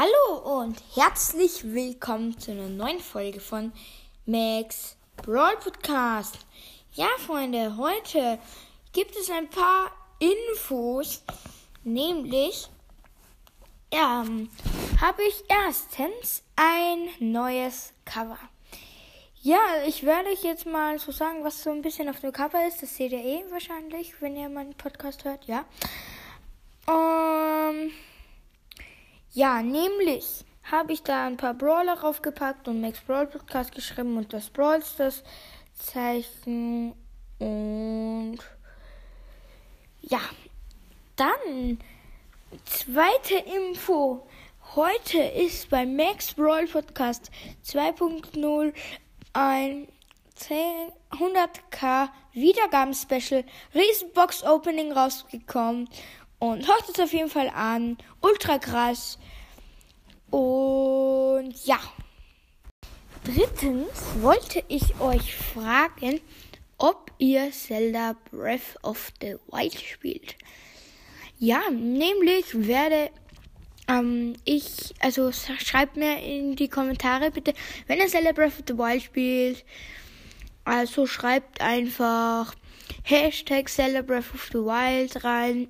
Hallo und herzlich willkommen zu einer neuen Folge von Max Brawl Podcast. Ja, Freunde, heute gibt es ein paar Infos, nämlich ja, habe ich erstens ein neues Cover. Ja, ich werde euch jetzt mal so sagen, was so ein bisschen auf dem Cover ist. Das seht ihr eh wahrscheinlich, wenn ihr meinen Podcast hört, ja. Um, ja, nämlich habe ich da ein paar Brawler draufgepackt und Max Brawl Podcast geschrieben und das Brawl Stars Zeichen und ja, dann zweite Info. Heute ist beim Max Brawl Podcast 2.0 ein 100k Wiedergaben Special Riesenbox Opening rausgekommen und hört es auf jeden Fall an. Ultra krass. Und ja. Drittens wollte ich euch fragen, ob ihr Zelda Breath of the Wild spielt. Ja, nämlich werde ähm, ich, also schreibt mir in die Kommentare bitte, wenn ihr Zelda Breath of the Wild spielt. Also schreibt einfach Hashtag Zelda Breath of the Wild rein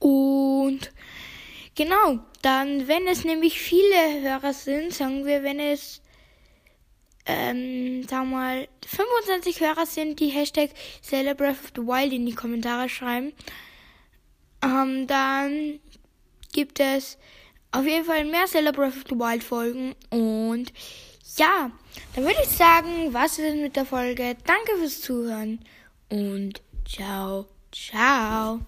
und genau, dann, wenn es nämlich viele Hörer sind, sagen wir, wenn es, ähm, sagen wir mal, 25 Hörer sind, die Hashtag Celebrate of the Wild in die Kommentare schreiben, ähm, dann gibt es auf jeden Fall mehr Celebrate of the Wild Folgen und ja, dann würde ich sagen, was ist mit der Folge? Danke fürs Zuhören und ciao, ciao.